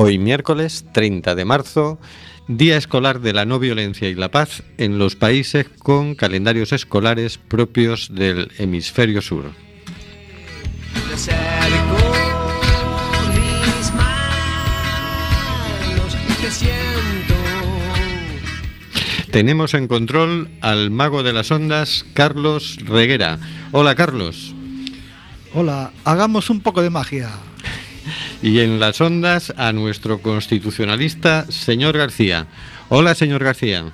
Hoy miércoles 30 de marzo, Día Escolar de la No Violencia y la Paz en los países con calendarios escolares propios del hemisferio sur. Tenemos en control al mago de las ondas, Carlos Reguera. Hola Carlos. Hola, hagamos un poco de magia. Y en las ondas a nuestro constitucionalista, señor García. Hola, señor García.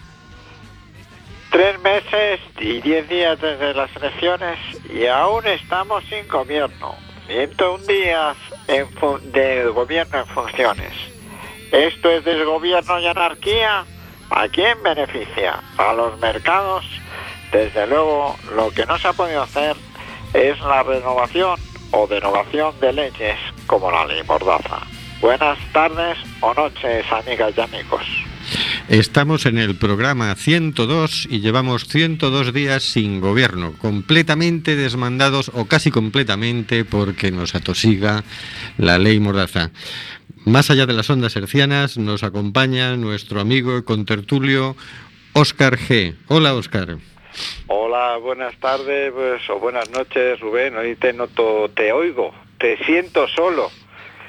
Tres meses y diez días desde las elecciones y aún estamos sin gobierno. 101 días en de gobierno en funciones. ¿Esto es desgobierno y anarquía? ¿A quién beneficia? ¿A los mercados? Desde luego, lo que no se ha podido hacer es la renovación o derogación de leyes como la ley Mordaza. Buenas tardes o noches, amigas y amigos. Estamos en el programa 102 y llevamos 102 días sin gobierno, completamente desmandados o casi completamente porque nos atosiga la ley Mordaza. Más allá de las ondas hercianas nos acompaña nuestro amigo y contertulio Óscar G. Hola, Óscar. Hola, buenas tardes pues, o buenas noches, Rubén. Hoy te noto, te oigo, te siento solo.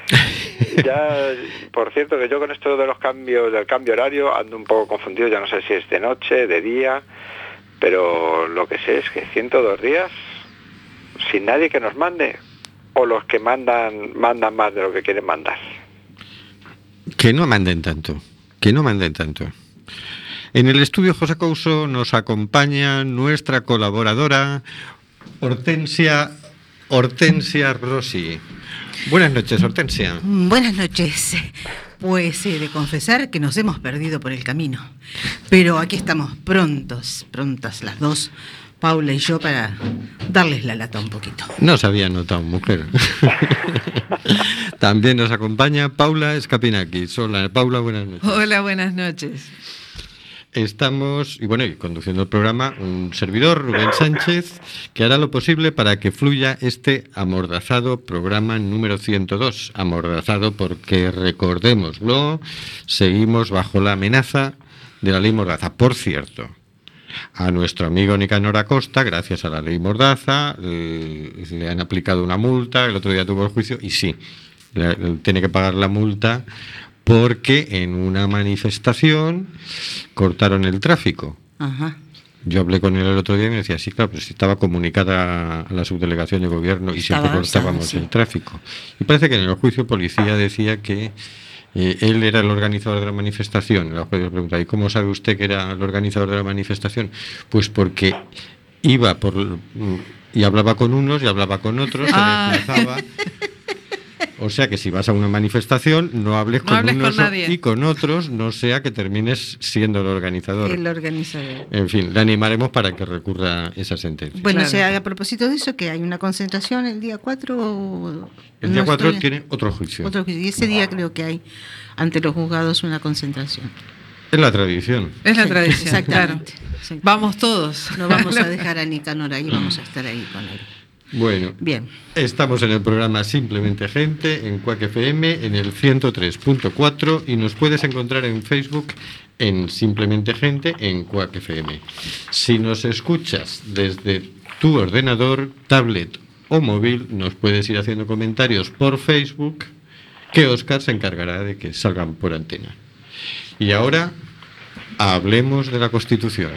Ya, por cierto, que yo con esto de los cambios, del cambio horario, ando un poco confundido, ya no sé si es de noche, de día, pero lo que sé es que 102 días sin nadie que nos mande, o los que mandan, mandan más de lo que quieren mandar. Que no manden tanto, que no manden tanto. En el estudio José Couso nos acompaña nuestra colaboradora Hortensia Hortensia Rossi. Buenas noches, Hortensia. Buenas noches. Pues he de confesar que nos hemos perdido por el camino. Pero aquí estamos prontos, prontas las dos, Paula y yo, para darles la lata un poquito. No se había notado, mujer. También nos acompaña Paula Escapinakis. Hola, Paula, buenas noches. Hola, buenas noches. Estamos, y bueno, y conduciendo el programa, un servidor, Rubén Sánchez, que hará lo posible para que fluya este amordazado programa número 102. Amordazado porque, recordémoslo, seguimos bajo la amenaza de la ley Mordaza. Por cierto, a nuestro amigo Nicanor Acosta, gracias a la ley Mordaza, eh, le han aplicado una multa, el otro día tuvo el juicio, y sí, tiene que pagar la multa porque en una manifestación cortaron el tráfico. Ajá. Yo hablé con él el otro día y me decía, sí, claro, pero si estaba comunicada a la subdelegación de gobierno y siempre Estaba cortábamos sí. el tráfico. Y parece que en el juicio policía decía que eh, él era el organizador de la manifestación. El juez le pregunta, ¿y cómo sabe usted que era el organizador de la manifestación? Pues porque iba por y hablaba con unos y hablaba con otros, se Ah. desplazaba. O sea que si vas a una manifestación, no hables No con hables con unos nadie. y con otros, no sea que termines siendo el organizador. El organizador. En fin, le animaremos para que recurra esa sentencia. Bueno, Claro. o sea, a propósito de eso, que hay una concentración el día 4. o- el día no 4 estoy- tiene otro juicio. Otro juicio. Y ese día creo que hay ante los juzgados una concentración. Es la tradición. Es la Sí, tradición, claro. exactamente, exactamente. Vamos todos. No vamos a dejar a Nicanor ahí, vamos a estar ahí con él. Bueno, Bien. estamos en el programa Simplemente Gente, en Cuac FM, en el 103.4 y nos puedes encontrar en Facebook en Simplemente Gente en Cuac FM. Si nos escuchas desde tu ordenador, tablet o móvil, nos puedes ir haciendo comentarios por Facebook que Oscar se encargará de que salgan por antena. Y ahora hablemos de la Constitución.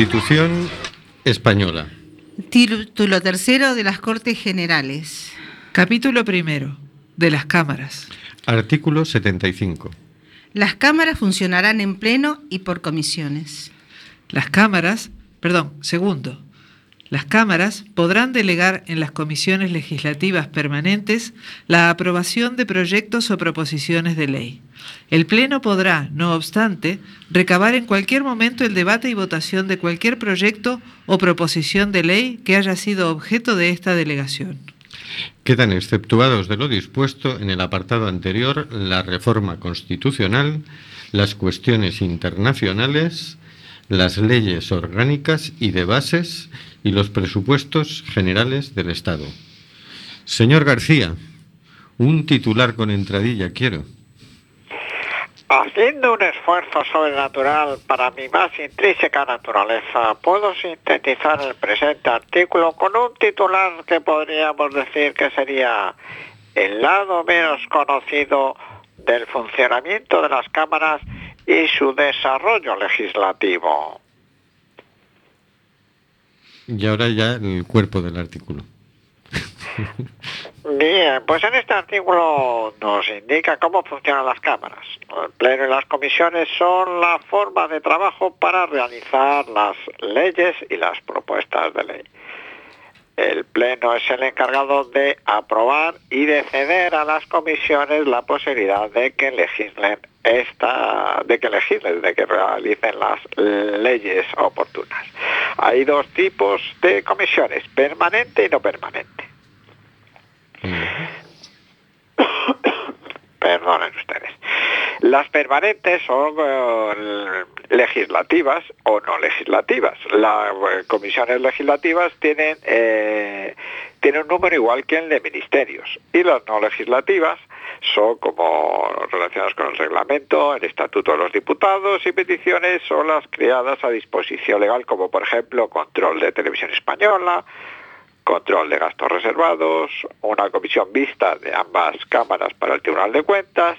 Constitución española. Título tercero de las Cortes Generales. Capítulo primero. De las cámaras. Artículo 75. Las cámaras funcionarán en pleno y por comisiones. Las cámaras, perdón, segundo. Las cámaras podrán delegar en las comisiones legislativas permanentes la aprobación de proyectos o proposiciones de ley. El Pleno podrá, no obstante, recabar en cualquier momento el debate y votación de cualquier proyecto o proposición de ley que haya sido objeto de esta delegación. Quedan exceptuados de lo dispuesto en el apartado anterior la reforma constitucional, las cuestiones internacionales, las leyes orgánicas y de bases y los presupuestos generales del Estado. Señor García, un titular con entradilla quiero. Haciendo un esfuerzo sobrenatural para mi más intrínseca naturaleza, puedo sintetizar el presente artículo con un titular que podríamos decir que sería el lado menos conocido del funcionamiento de las cámaras y su desarrollo legislativo. Y ahora ya el cuerpo del artículo. Bien, pues en este artículo nos indica cómo funcionan las cámaras. El Pleno y las comisiones son la forma de trabajo para realizar las leyes y las propuestas de ley. El Pleno es el encargado de aprobar y de ceder a las comisiones la posibilidad de que legislen esta, de que legislen, de que realicen las leyes oportunas. Hay dos tipos de comisiones, permanente y no permanente. Perdonen ustedes. Las permanentes son eh, legislativas o no legislativas. Las eh, comisiones legislativas tienen, eh, tienen un número igual que el de ministerios y las no legislativas son como relacionadas con el reglamento, el estatuto de los diputados y peticiones son las creadas a disposición legal como por ejemplo control de televisión española, control de gastos reservados, una comisión vista de ambas cámaras para el Tribunal de Cuentas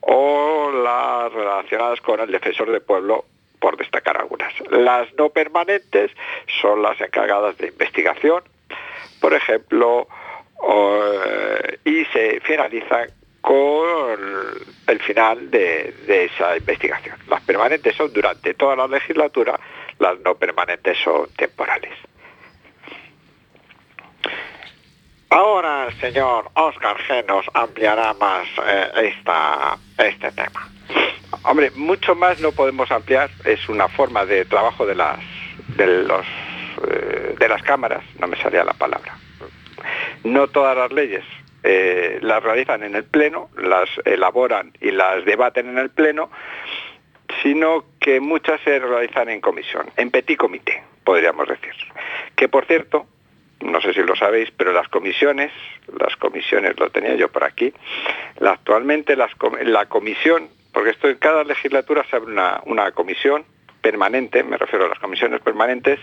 o las relacionadas con el defensor del pueblo por destacar algunas. Las no permanentes son las encargadas de investigación, por ejemplo, eh, y se finalizan con el final de, de esa investigación. Las permanentes son durante toda la legislatura, las no permanentes son temporales. Ahora el señor Oscar G nos ampliará más eh, esta, este tema. Hombre, mucho más no podemos ampliar. Es una forma de trabajo de las de eh, las cámaras. No me salía la palabra. No todas las leyes eh, las realizan en el pleno, las elaboran y las debaten en el pleno, sino que muchas se realizan en comisión, en petit comité, podríamos decir. Que por cierto, no sé si lo sabéis, pero las comisiones, las comisiones, lo tenía yo por aquí, actualmente la comisión, porque esto en cada legislatura se abre una, una comisión permanente, me refiero a las comisiones permanentes,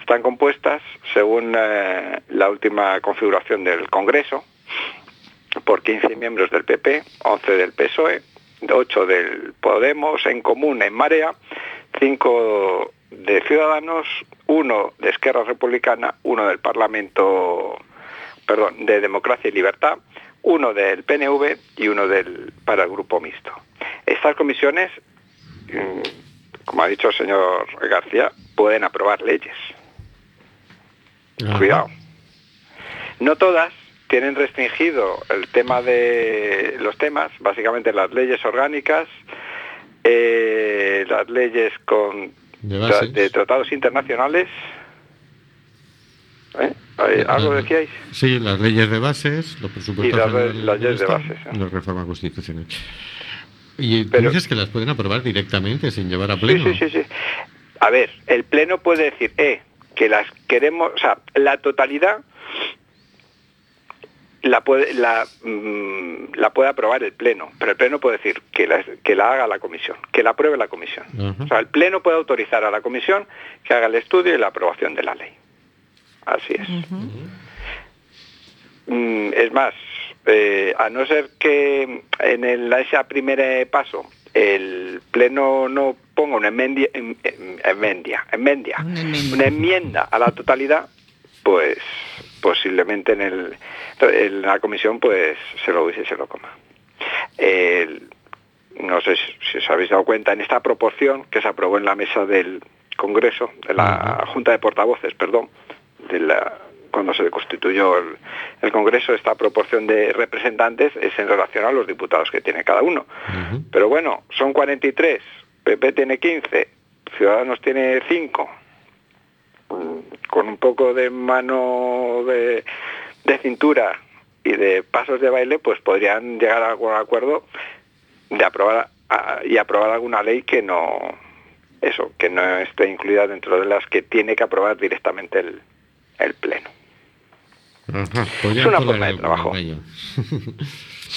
están compuestas, según eh, la última configuración del Congreso, por 15 miembros del PP, 11 del PSOE, 8 del Podemos, en común, en Marea, 5 de Ciudadanos, uno de Esquerra Republicana, uno del Parlamento, perdón, de Democracia y Libertad, uno del PNV y uno del para el Grupo Mixto. Estas comisiones, mm, como ha dicho el señor García, pueden aprobar leyes. Ajá. Cuidado. No todas tienen restringido el tema de los temas, básicamente las leyes orgánicas, eh, las leyes con De tra- bases. de tratados internacionales. ¿Eh? ¿Hay- ¿Algo decíais? Sí, las leyes de bases, los presupuestos Y las leyes de bases, ¿eh? y la reforma constitucional. Y tú Pero- dices que las pueden aprobar directamente sin llevar a pleno. sí, sí, sí. A ver, el Pleno puede decir, eh, que las queremos, o sea, la totalidad la puede, la, mm, la puede aprobar el Pleno, pero el Pleno puede decir que la, que la haga la Comisión, que la apruebe la Comisión. O sea, el Pleno puede autorizar a la Comisión que haga el estudio y la aprobación de la ley. Así es. Mm, es más, eh, a no ser que en el, ese primer paso el Pleno no proponga una enmendia, enmendia, enmendia, una enmienda a la totalidad, pues posiblemente en, el, en la comisión pues se lo dice y se lo coma. No sé si, os habéis dado cuenta, en esta proporción que se aprobó en la mesa del Congreso, de la Junta de Portavoces, perdón, de la- cuando se constituyó el, el Congreso, esta proporción de representantes es en relación a los diputados que tiene cada uno. Pero bueno, son 43, PP tiene 15, Ciudadanos tiene 5. Con un poco de mano de, de cintura y de pasos de baile, pues podrían llegar a algún acuerdo de aprobar a- y aprobar alguna ley que no eso, que no esté incluida dentro de las que tiene que aprobar directamente el, el pleno. Ajá, Es una forma de trabajo.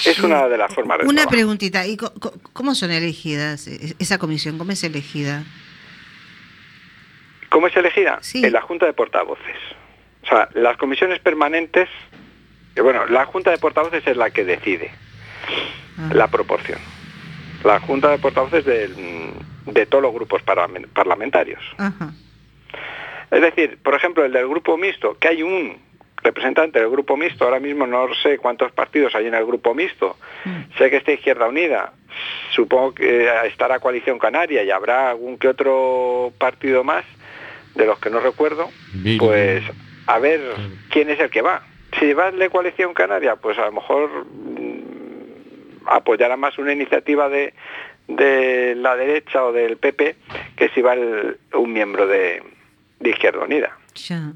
Es una de las formas de Una trabajo. preguntita, ¿y cómo son elegidas eh, esa comisión? ¿Cómo es elegida? ¿Cómo es elegida? Sí. En la Junta de Portavoces. O sea, las comisiones permanentes, bueno, la Junta de Portavoces es la que decide Ah. la proporción. La Junta de Portavoces del- de todos los grupos parlamen- parlamentarios. Ajá. Es decir, por ejemplo, el del grupo mixto, que hay un representante del grupo mixto, ahora mismo no sé cuántos partidos hay en el grupo mixto, Mm. sé que está Izquierda Unida, supongo que estará Coalición Canaria y habrá algún que otro partido más, de los que no recuerdo, Bildu. pues a ver quién es el que va. Si va el de Coalición Canaria, pues a lo mejor mm, apoyará más una iniciativa de, de la derecha o del PP que si va el- un miembro de, de Izquierda Unida. Ya.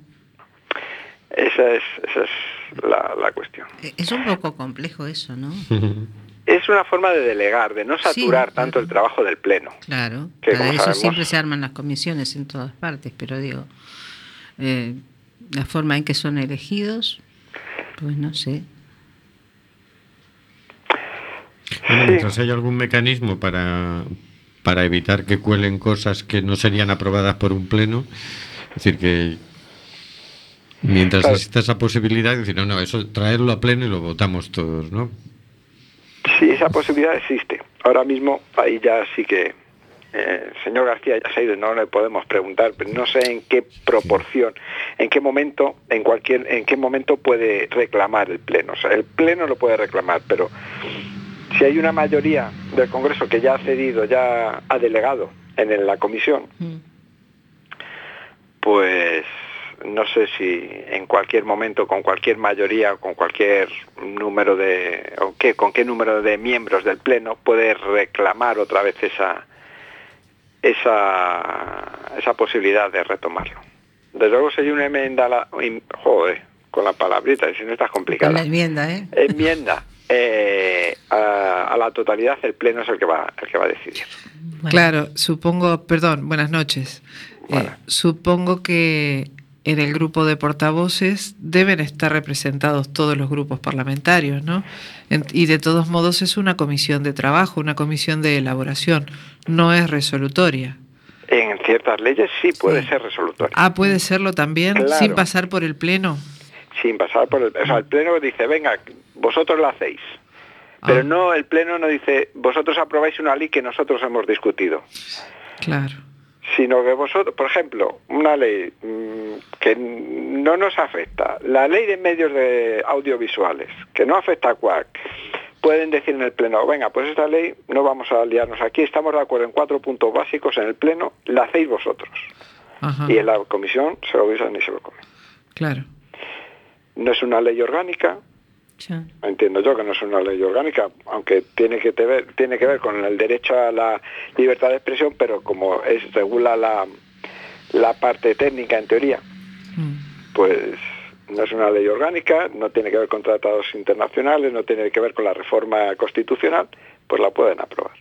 Esa es, esa es la, la cuestión. Eh, Es un poco complejo eso, ¿no? Es una forma de delegar, de no Sí, saturar claro. tanto el trabajo del Pleno. Claro. Que Para eso sabemos- siempre se arman las comisiones en todas partes, pero digo, eh, la forma en que son elegidos, pues no sé. Bueno, Sí. mientras haya algún mecanismo para, para evitar que cuelen cosas que no serían aprobadas por un pleno, es decir, que mientras Claro. exista esa posibilidad, es decir, no, no, eso traerlo a pleno y lo votamos todos, ¿no? Sí, esa posibilidad existe. Ahora mismo, ahí ya sí que eh, señor García ya se ha ido, no le podemos preguntar, pero no sé en qué proporción, en qué momento, en cualquier, en qué momento puede reclamar el pleno. O sea, el pleno lo puede reclamar, pero si hay una mayoría del Congreso que ya ha cedido, ya ha delegado en la comisión, Mm. pues no sé si en cualquier momento, con cualquier mayoría, o con cualquier número de, o qué, con qué número de miembros del Pleno puede reclamar otra vez esa, esa, esa posibilidad de retomarlo. Desde luego hay una enmienda, a la, joder, con la palabrita, si no está Con complicada. la enmienda, ¿eh? Enmienda eh, a, a la totalidad, el Pleno es el que va, el que va a decidir. Bueno. Claro, supongo, perdón, buenas noches. Eh, supongo que en el grupo de portavoces deben estar representados todos los grupos parlamentarios, ¿no? En- y de todos modos es una comisión de trabajo, una comisión de elaboración, no es resolutoria. En ciertas leyes sí puede Sí. ser resolutorio. Ah, puede serlo también Claro. sin pasar por el pleno. sin pasar por el... O sea, el Pleno dice, venga, vosotros lo hacéis. Pero Ah. no, el Pleno no dice, vosotros aprobáis una ley que nosotros hemos discutido. Claro. Sino que vosotros, por ejemplo, una ley mm, que no nos afecta, la ley de medios de audiovisuales, que no afecta a CUAC, pueden decir en el Pleno, venga, pues esta ley no vamos a liarnos aquí, estamos de acuerdo en cuatro puntos básicos en el Pleno, la hacéis vosotros. Ajá. Y en la comisión se lo visan y se lo comen. Claro. No es una ley orgánica, Entiendo yo que no es una ley orgánica, aunque tiene que te ver, tiene que ver con el derecho a la libertad de expresión, pero como es regula la, la parte técnica en teoría, Mm. pues no es una ley orgánica, no tiene que ver con tratados internacionales, no tiene que ver con la reforma constitucional, pues la pueden aprobar.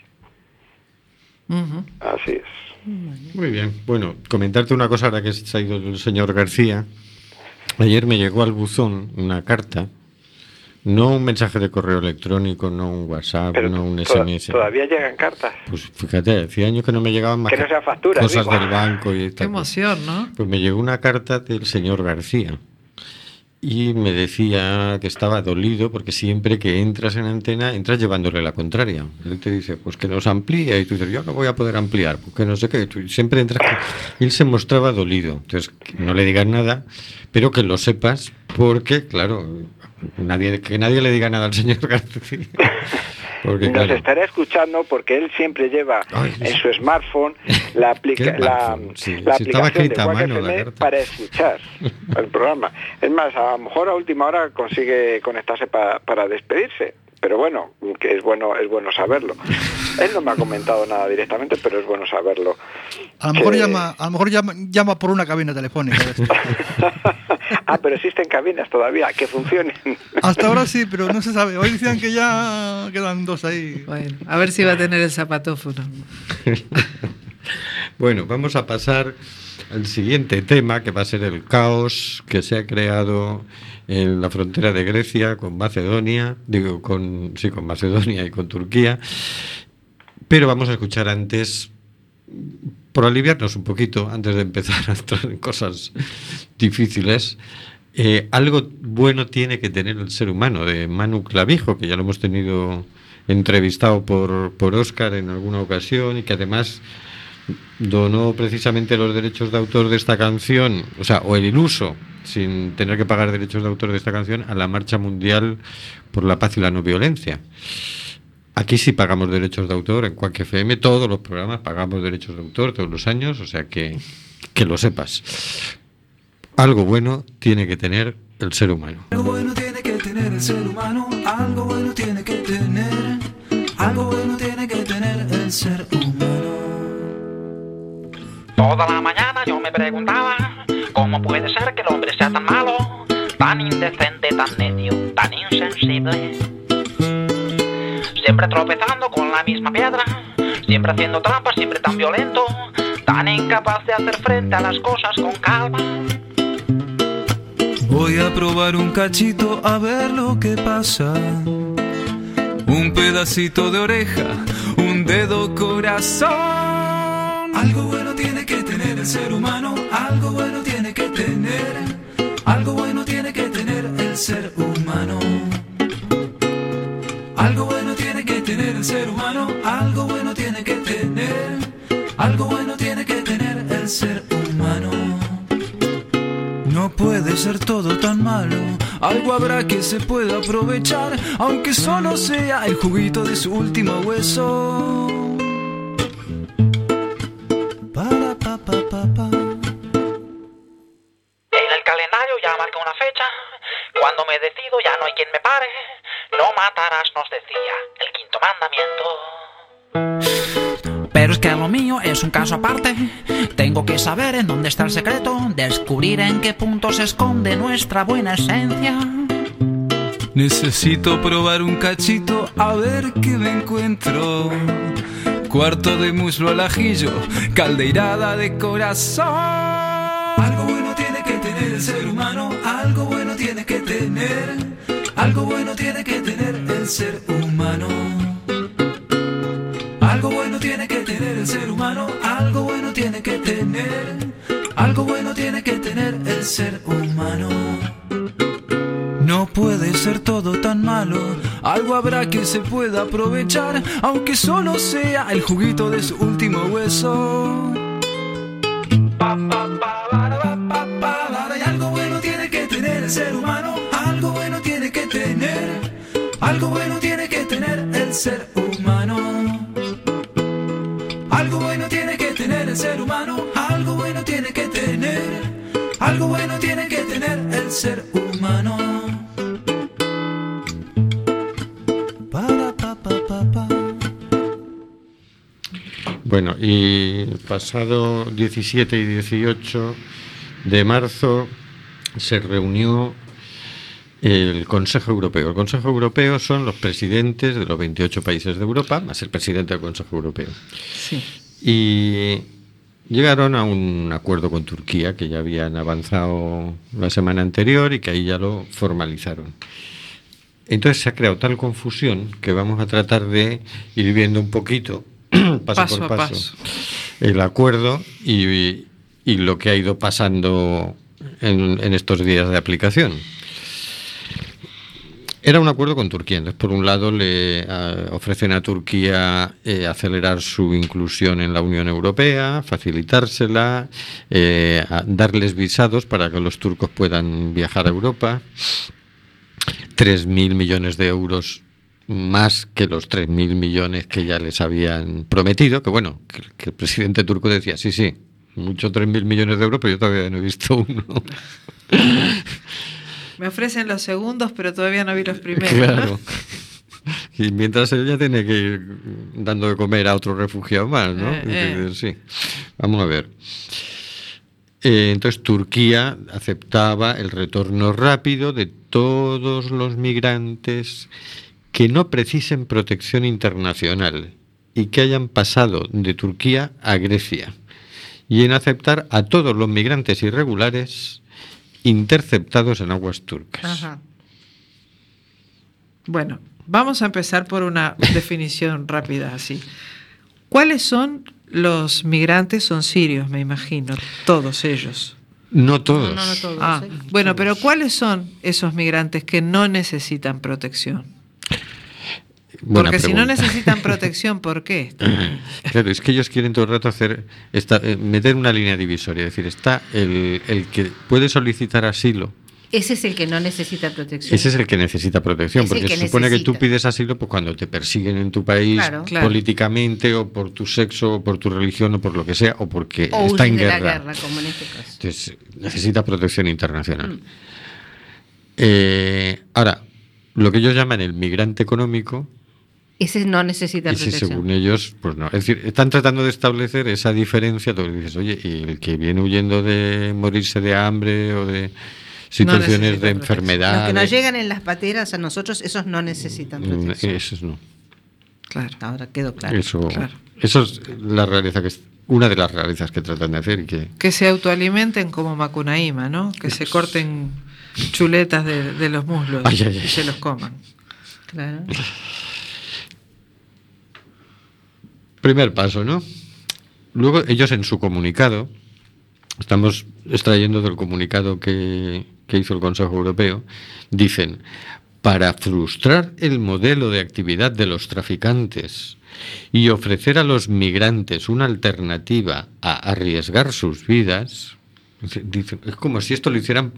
Así es. Muy bien. Bueno, comentarte una cosa ahora que se ha ido el señor García. Ayer me llegó al buzón una carta, no un mensaje de correo electrónico, no un WhatsApp, Pero no un SMS. todavía llegan cartas. Pues fíjate, hacía años que no me llegaban más Que no cosas digo. del banco y Qué tal. emoción, ¿no? Pues me llegó una carta del señor García. y me decía que estaba dolido porque siempre que entras en antena entras llevándole la contraria. Él te dice, pues que nos amplía y tú dices, yo no voy a poder ampliar, porque no sé qué. Tú siempre entras. él se mostraba dolido. Entonces, que no le digas nada, pero que lo sepas porque, claro, nadie, que nadie le diga nada al señor García. Porque, Nos claro, estará escuchando porque él siempre lleva Ay, en su smartphone la, aplicación de mano la para escuchar el programa. Es más, a lo mejor a última hora consigue conectarse pa- para despedirse. Pero bueno, que es bueno, es bueno saberlo. Él no me ha comentado nada directamente, pero es bueno saberlo. A lo mejor Que- llama, a lo mejor llama, llama por una cabina telefónica. ah, pero existen cabinas todavía que funcionen. Hasta ahora sí, pero no se sabe. Hoy decían que ya quedan dos ahí. Bueno, a ver si va a tener el zapatófono. Bueno, vamos a pasar al siguiente tema, que va a ser el caos que se ha creado en la frontera de Grecia con Macedonia, digo, con, sí, con Macedonia y con Turquía. Pero vamos a escuchar antes, por aliviarnos un poquito, antes de empezar a entrar en cosas difíciles, eh, algo bueno tiene que tener el ser humano, de Manu Clavijo, que ya lo hemos tenido entrevistado por, por Oscar en alguna ocasión y que además donó precisamente los derechos de autor de esta canción, o sea, o el iluso, sin tener que pagar derechos de autor de esta canción, a la Marcha Mundial por la Paz y la No Violencia. Aquí sí pagamos derechos de autor, en Quack FM, todos los programas pagamos derechos de autor todos los años, o sea que, que lo sepas. Algo bueno tiene que tener el ser humano. Algo bueno tiene que tener el ser humano, algo bueno tiene que tener, algo bueno tiene que tener el ser humano. Toda la mañana yo me preguntaba cómo puede ser que el hombre sea tan malo, tan indecente, tan necio, tan insensible. Siempre tropezando con la misma piedra, siempre haciendo trampas, siempre tan violento, tan incapaz de hacer frente a las cosas con calma. Voy a probar un cachito a ver lo que pasa. Un pedacito de oreja, un dedo corazón. Algo bueno tiene que tener el ser humano, algo bueno tiene que tener, algo bueno tiene que tener el ser humano. Algo bueno tener el ser humano, algo bueno tiene que tener, algo bueno tiene que tener el ser humano. No puede ser todo tan malo, algo habrá que se pueda aprovechar, aunque solo sea el juguito de su último hueso. Para, pa. En el calendario ya marqué una fecha, cuando me decido ya no hay quien me pare. No matarás, nos decía el quinto mandamiento. Pero es que lo mío es un caso aparte. Tengo que saber en dónde está el secreto, descubrir en qué punto se esconde nuestra buena esencia. Necesito probar un cachito a ver qué me encuentro. Cuarto de muslo al ajillo, caldeirada de corazón. Algo bueno tiene que tener el ser humano, que tener, algo bueno tiene que tener el ser humano. Algo bueno tiene que tener el ser humano, algo bueno tiene que tener, algo bueno tiene que tener el ser humano. No puede ser todo tan malo, algo habrá que se pueda aprovechar, aunque solo sea el juguito de su último hueso. Pa, pa, pa, el ser humano, algo bueno tiene que tener, algo bueno tiene que tener el ser humano. Algo bueno tiene que tener el ser humano, algo bueno tiene que tener, algo bueno tiene que tener el ser humano. Bueno, y pasado 17 y 18 de marzo se reunió el Consejo Europeo. El Consejo Europeo son los presidentes de los 28 países de Europa, más el presidente del Consejo Europeo. Sí. Y llegaron a un acuerdo con Turquía, que ya habían avanzado la semana anterior y que ahí ya lo formalizaron. Entonces se ha creado tal confusión que vamos a tratar de ir viendo un poquito, paso, Paso por paso, paso. el acuerdo y, y lo que ha ido pasando en, estos días de aplicación. Era un acuerdo con Turquía. Entonces, por un lado, le eh, ofrecen a Turquía eh, acelerar su inclusión en la Unión Europea, facilitársela, eh, a- darles visados para que los turcos puedan viajar a Europa. 3.000 millones de euros más que los 3.000 millones que ya les habían prometido. Que bueno, que el presidente turco decía, sí, sí, mucho 3.000 millones de euros, pero yo todavía no he visto uno. Me ofrecen los segundos, pero todavía no vi los primeros. ¿no? Claro. Y mientras ella tiene que ir dando de comer a otro refugiado más, ¿no? Eh, eh. Sí. Vamos a ver. Eh, entonces Turquía aceptaba el retorno rápido de todos los migrantes que no precisen protección internacional y que hayan pasado de Turquía a Grecia y en aceptar a todos los migrantes irregulares interceptados en aguas turcas. Ajá. Bueno, vamos a empezar por una definición rápida así. ¿Cuáles son los migrantes? Son sirios, me imagino, todos ellos. No todos. No, no, no todos, Ah, ¿eh? bueno, pero ¿cuáles son esos migrantes que no necesitan protección? Buena Porque si no necesitan protección, ¿por qué? Claro, es que ellos quieren todo el rato hacer esta- eh, meter una línea divisoria, es decir, está el, el que puede solicitar asilo, Ese es el que no necesita protección. ese es el que necesita protección, Es porque que se supone que tú pides asilo pues cuando te persiguen en tu país Claro. Claro. políticamente o por tu sexo o por tu religión o por lo que sea o porque o está en guerra. la guerra, como en este caso. Entonces, necesita protección internacional. Mm. Eh, ahora, lo que ellos llaman el migrante económico, Ese no necesita ese protección. según ellos, pues no. Es decir, están tratando de establecer esa diferencia. Tú dices, oye, y el que viene huyendo de morirse de hambre o de situaciones necesita de enfermedad. Los que nos llegan en las pateras a nosotros, esos no necesitan Mm, protección. Esos no. Claro. Ahora quedó claro. Eso, claro. eso es la rareza que es, una de las rarezas que tratan de hacer y que Que se autoalimenten como Macunaíma, ¿no? Que se corten chuletas de, de los muslos Ay, ay, ay. y se los coman. Claro. Primer paso, ¿no? Luego ellos en su comunicado, estamos extrayendo del comunicado que, que hizo el Consejo Europeo, dicen, para frustrar el modelo de actividad de los traficantes y ofrecer a los migrantes una alternativa a arriesgar sus vidas, dicen, es como si esto lo hicieran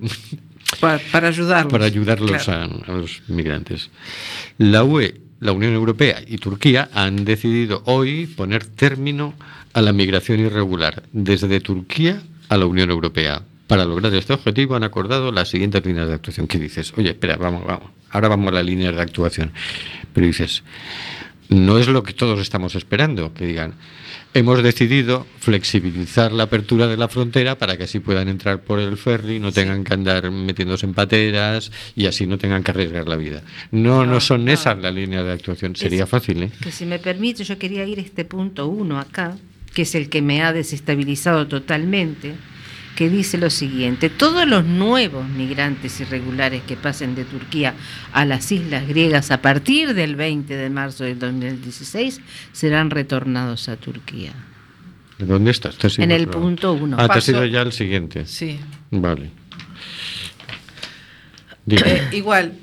Para, para ayudarlos. para ayudarlos Claro. a, a los migrantes. La UE, la Unión Europea y Turquía han decidido hoy poner término a la migración irregular desde Turquía a la Unión Europea. Para lograr este objetivo han acordado las siguientes líneas de actuación. ¿Qué dices? Oye, espera, vamos, vamos. Ahora vamos a las líneas de actuación. Pero dices, no es lo que todos estamos esperando, que digan, hemos decidido flexibilizar la apertura de la frontera para que así puedan entrar por el ferry, no tengan que andar metiéndose en pateras y así no tengan que arriesgar la vida. No, no, No, son no. esas las líneas de actuación, sería Es- fácil, ¿eh? Que si me permite, yo quería ir a este punto uno acá, que es el que me ha desestabilizado totalmente, que dice lo siguiente, todos los nuevos migrantes irregulares que pasen de Turquía a las islas griegas a partir del 20 de marzo del 2016 serán retornados a Turquía. ¿Dónde estás? Ido En el punto uno. Ah, te has Paso- ido ya al siguiente. Sí. Vale. Eh, igual,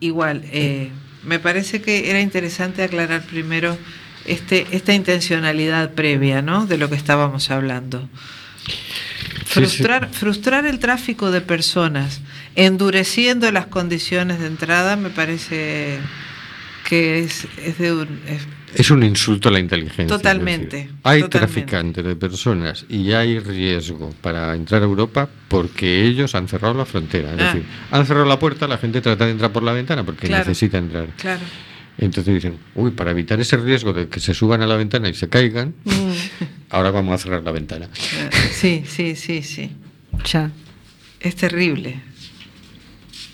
igual, eh, me parece que era interesante aclarar primero este, esta intencionalidad previa, ¿no? De lo que estábamos hablando. Sí, Frustrar, frustrar el tráfico de personas, endureciendo las condiciones de entrada, me parece que es, es de un, es- Es un insulto a la inteligencia. Totalmente, decir, hay totalmente. traficantes de personas y hay riesgo para entrar a Europa porque ellos han cerrado la frontera. Es Ah. decir, han cerrado la puerta, la gente trata de entrar por la ventana porque Claro. necesita entrar. claro. Entonces dicen, uy, para evitar ese riesgo de que se suban a la ventana y se caigan, ahora vamos a cerrar la ventana. Eh, Sí, sí, sí, sí. Ya. Es terrible.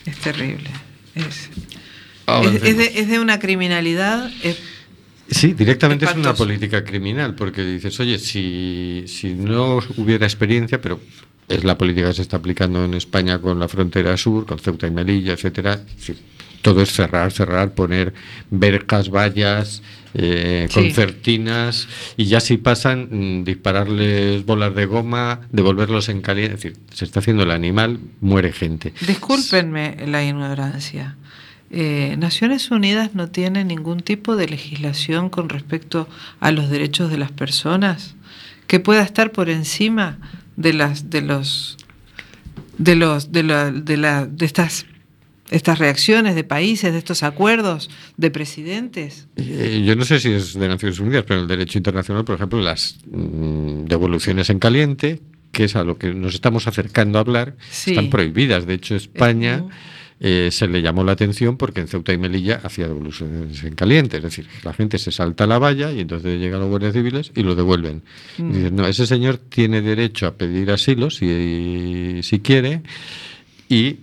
Es terrible. Es, Avancemos. es, es de, es de una criminalidad. es- Sí, directamente es una política criminal, porque dices, oye, si, si no hubiera experiencia, pero es la política que se está aplicando en España con la frontera sur, con Ceuta y Melilla, etcétera, sí, todo es cerrar, cerrar, poner verjas, vallas, eh, Sí. concertinas y ya si pasan, mm, dispararles bolas de goma, devolverlos en caliente. Es decir, se está haciendo el animal, muere gente. Discúlpenme la ignorancia. Eh, Naciones Unidas no tiene ningún tipo de legislación con respecto a los derechos de las personas que pueda estar por encima de las de los de los de la, de la de estas estas reacciones de países, de estos acuerdos de presidentes. Eh, yo no sé si es de Naciones Unidas, pero en el derecho internacional, por ejemplo, las mm, devoluciones en caliente, que es a lo que nos estamos acercando a hablar, Sí. están prohibidas. De hecho, España eh, se le llamó la atención porque en Ceuta y Melilla hacía devoluciones en caliente. Es decir, la gente se salta la valla y entonces llegan los guardias civiles y lo devuelven. Y Mm. dicen, no, ese señor tiene derecho a pedir asilo si, si quiere y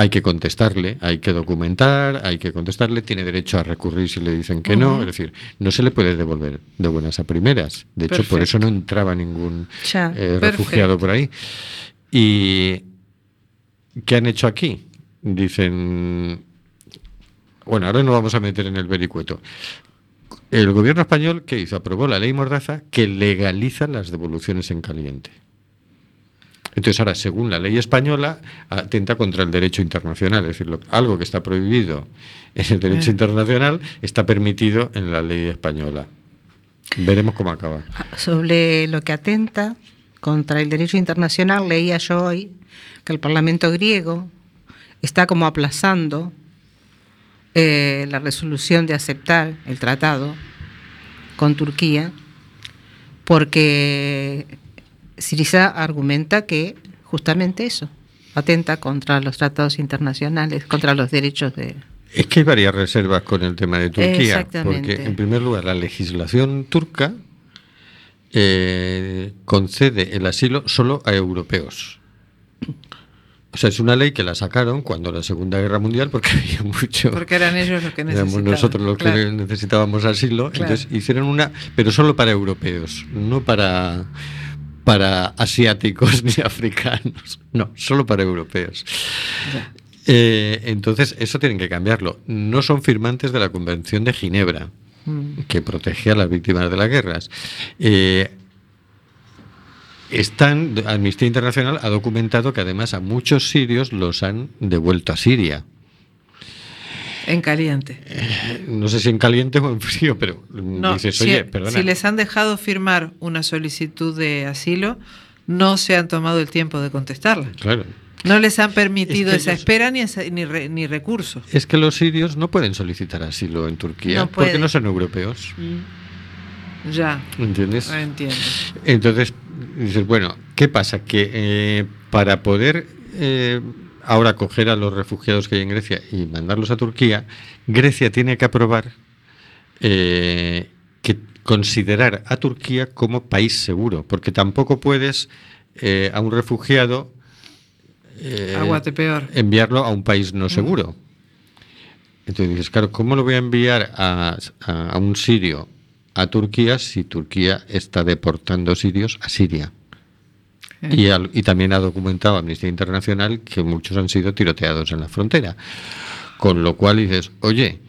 hay que contestarle, hay que documentar, hay que contestarle, tiene derecho a recurrir si le dicen que no, es decir, no se le puede devolver de buenas a primeras. De hecho, por eso no entraba ningún Ya. eh, refugiado por ahí. ¿Y qué han hecho aquí? Dicen, bueno, ahora nos vamos a meter en el vericueto. El gobierno español, ¿qué hizo? Aprobó la ley Mordaza que legaliza las devoluciones en caliente. Entonces ahora, según la ley española, atenta contra el derecho internacional. Es decir, lo- algo que está prohibido en el derecho Eh. internacional está permitido en la ley española. Veremos cómo acaba. Sobre lo que atenta contra el derecho internacional, leía yo hoy que el Parlamento griego está como aplazando eh, la resolución de aceptar el tratado con Turquía, porque Siriza argumenta que justamente eso atenta contra los tratados internacionales, contra los derechos de... Es que hay varias reservas con el tema de Turquía. Exactamente. Porque, en primer lugar, la legislación turca eh, concede el asilo solo a europeos. O sea, es una ley que la sacaron cuando la Segunda Guerra Mundial porque había mucho... Porque eran ellos los que Éramos necesitaban. nosotros los que necesitábamos asilo. Claro. Entonces hicieron una, pero solo para europeos, no para, para asiáticos ni africanos. No, solo para europeos. Eh, entonces, eso tienen que cambiarlo. No son firmantes de la Convención de Ginebra, Mm. que protege a las víctimas de las guerras. Eh, están, Amnistía Internacional ha documentado que además a muchos sirios los han devuelto a Siria. En caliente. No sé si en caliente o en frío, pero No, dices, si, oye, perdona. si les han dejado firmar una solicitud de asilo, no se han tomado el tiempo de contestarla. Claro. No les han permitido Es que esa ellos- espera ni, esa- ni, re- ni recursos. Es que los sirios no pueden solicitar asilo en Turquía No porque no son europeos. Ya, ¿Entiendes? entiendo. Entonces, dices, bueno, ¿qué pasa? Que eh, para poder eh, ahora coger a los refugiados que hay en Grecia y mandarlos a Turquía, Grecia tiene que aprobar eh, que considerar a Turquía como país seguro, porque tampoco puedes eh, a un refugiado eh, Aguate peor. enviarlo a un país no seguro. Entonces dices, claro, ¿cómo lo voy a enviar a, a- a un sirio a Turquía si Turquía está deportando sirios a Siria? Y, al- y también ha documentado Amnistía Internacional que muchos han sido tiroteados en la frontera. Con lo cual dices, oye,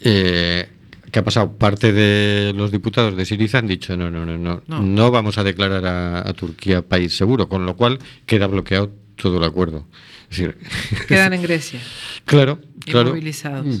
eh, ¿qué ha pasado? Parte de los diputados de Siriza han dicho, no, no, no, no, No. no, vamos a declarar a, a Turquía país seguro, con lo cual queda bloqueado todo el acuerdo. Es decir, Quedan en Grecia. Claro, claro.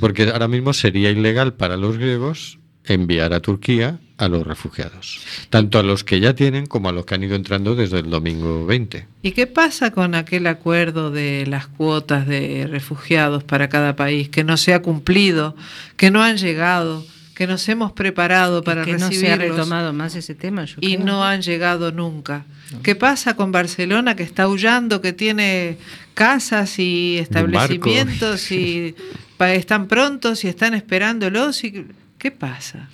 Porque ahora mismo sería ilegal para los griegos enviar a Turquía a los refugiados, tanto a los que ya tienen como a los que han ido entrando desde el domingo 20. ¿Y qué pasa con aquel acuerdo de las cuotas de refugiados para cada país que no se ha cumplido, que no han llegado, que nos hemos preparado para que no se ha recibirlos retomado más ese tema. yo y creo. no han llegado nunca? ¿Qué pasa con Barcelona que está huyendo, que tiene casas y establecimientos y están prontos y están esperándolos? Y, ¿Qué pasa?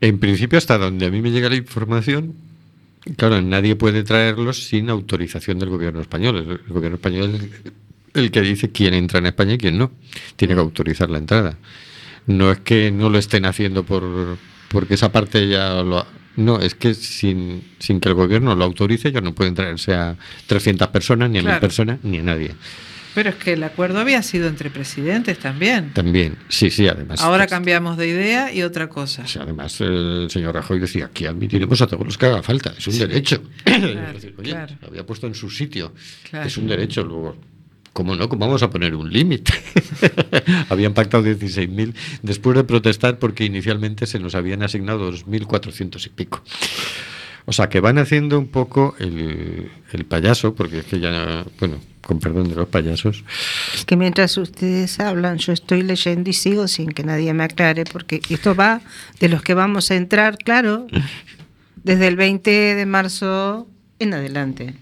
En principio, hasta donde a mí me llega la información, claro, nadie puede traerlos sin autorización del gobierno español. El, el gobierno español es el que dice quién entra en España y quién no. Tiene que autorizar la entrada. No es que no lo estén haciendo por porque esa parte ya lo ha- no, es que sin, sin que el gobierno lo autorice, ellos no pueden traerse a 300 personas, ni a Claro. mil personas, ni a nadie. Pero es que el acuerdo había sido entre presidentes también. También, sí, sí, además. Ahora cambiamos de idea y otra cosa. Sea, además, el señor Rajoy decía, aquí admitiremos a todos los que haga falta, es un derecho. Es decir, oye, claro. lo había puesto en su sitio, Claro. es un derecho. Luego, ¿cómo no? ¿Cómo vamos a poner un límite? habían pactado 16.000 después de protestar porque inicialmente se nos habían asignado 2.400 y pico. O sea, que van haciendo un poco el, el payaso, porque es que ya, bueno, con perdón de los payasos, Es que mientras ustedes hablan, yo estoy leyendo y sigo sin que nadie me aclare, porque esto va de los que vamos a entrar, claro, desde el 20 de marzo en adelante.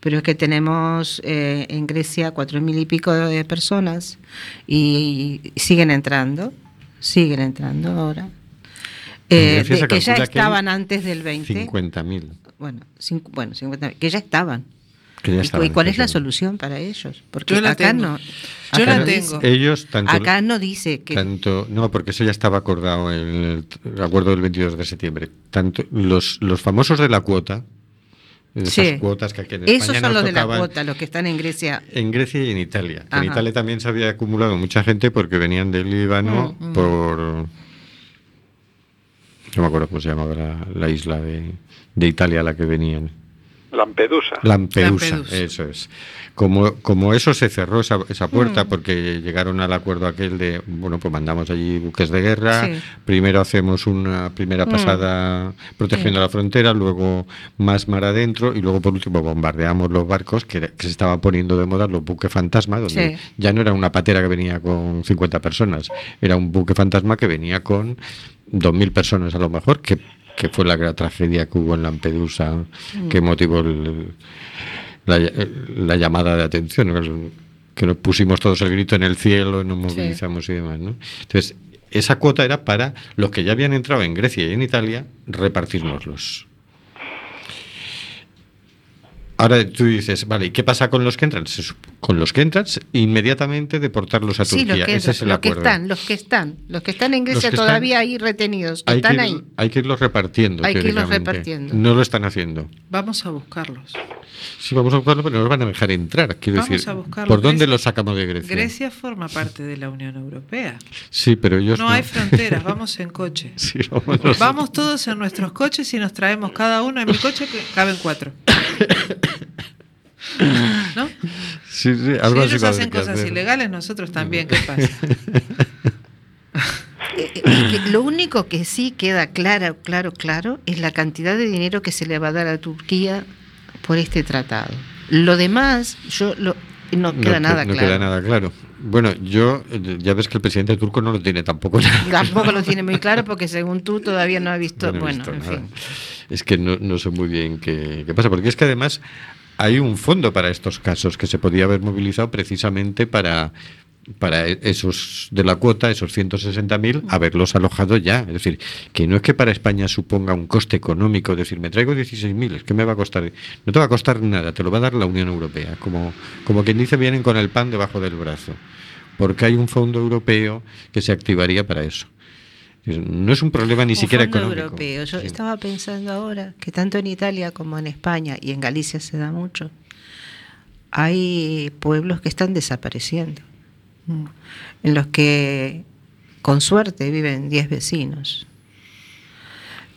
Pero es que tenemos eh, en Grecia cuatro mil y pico de personas y siguen entrando, siguen entrando ahora. Eh, de- que ya calcula que estaban antes del 20. 50.000. Bueno, cincu- bueno 50, que ya estaban. Que ya ¿Y, cuál es la solución para ellos? Porque Yo la acá tengo. no. Yo acá la no tengo. dice- Ellos, tanto, Acá no dice que tanto no, porque eso ya estaba acordado en el, acuerdo del 22 de septiembre. Tanto los, los famosos de la cuota, esas Sí. cuotas que aquí en esos España son los de la cuota, los que están en Grecia. En Grecia y en Italia. En. Italia también se había acumulado mucha gente porque venían del Líbano Mm, mm. por. No me acuerdo cómo se llamaba la, la isla de, de Italia a la que venían. Lampedusa. Lampedusa, Lampedusa. eso es. Como, como eso se cerró esa, esa puerta Mm. porque llegaron al acuerdo aquel de, bueno, pues mandamos allí buques de guerra, Sí. primero hacemos una primera Mm. pasada protegiendo la frontera, luego más mar adentro y luego por último bombardeamos los barcos que, que se estaban poniendo de moda, los buques fantasma, donde Sí. ya no era una patera que venía con 50 personas, era un buque fantasma que venía con 2.000 personas a lo mejor, que, que fue la gran tragedia que hubo en Lampedusa, que motivó el- la, la llamada de atención, que nos pusimos todos el grito en el cielo, nos movilizamos y demás. ¿no? Entonces, esa cuota era para los que ya habían entrado en Grecia y en Italia, repartirnoslos. Ahora tú dices, vale, ¿y qué pasa con los que entran? Con los que entran, inmediatamente deportarlos a Sí, Turquía. los que, Ese es el los que acuerdo. están, los que están, los que están en Los Grecia que están- todavía ahí retenidos, Hay que, están ir- ahí. hay que irlos repartiendo. Hay que irlos repartiendo. No lo están haciendo. Vamos a buscarlos. Sí, vamos a buscarlo, pero no nos van a dejar entrar. Quiero Vamos decir, a buscarlo. ¿por dónde Grecia- los sacamos de Grecia? Grecia forma parte de la Unión Europea. Sí, pero ellos No hay fronteras, vamos en coche. Sí. Vamos todos en nuestros coches y nos traemos cada uno en mi coche que caben cuatro. ¿No? Sí, sí, Si algo ellos hacen cosas hacer. ilegales, nosotros también. ¿Qué pasa? Eh, eh, lo único que sí queda claro, claro, claro, es la cantidad de dinero que se le va a dar a Turquía por este tratado. Lo demás, yo lo, no queda no, nada no claro. queda nada claro. Bueno, yo, eh, ya ves que el presidente turco no lo tiene tampoco nada. Tampoco lo tiene muy claro porque según tú todavía no ha visto, No bueno, visto en nada. fin. Es que no, no sé muy bien qué, qué pasa, porque es que además hay un fondo para estos casos que se podía haber movilizado precisamente para para e- esos de la cuota, esos 160.000, haberlos alojado ya. Es decir, que no es que para España suponga un coste económico, decir, me traigo 16.000, es que me va a costar, no te va a costar nada, te lo va a dar la Unión Europea. Como, como quien dice, vienen con el pan debajo del brazo. Porque hay un fondo europeo que se activaría para eso. No es un problema ni Un siquiera fondo económico. europeo. Yo Sí. estaba pensando ahora que tanto en Italia como en España y en Galicia se da mucho, hay pueblos que están desapareciendo, Mm. en los que con suerte viven 10 vecinos,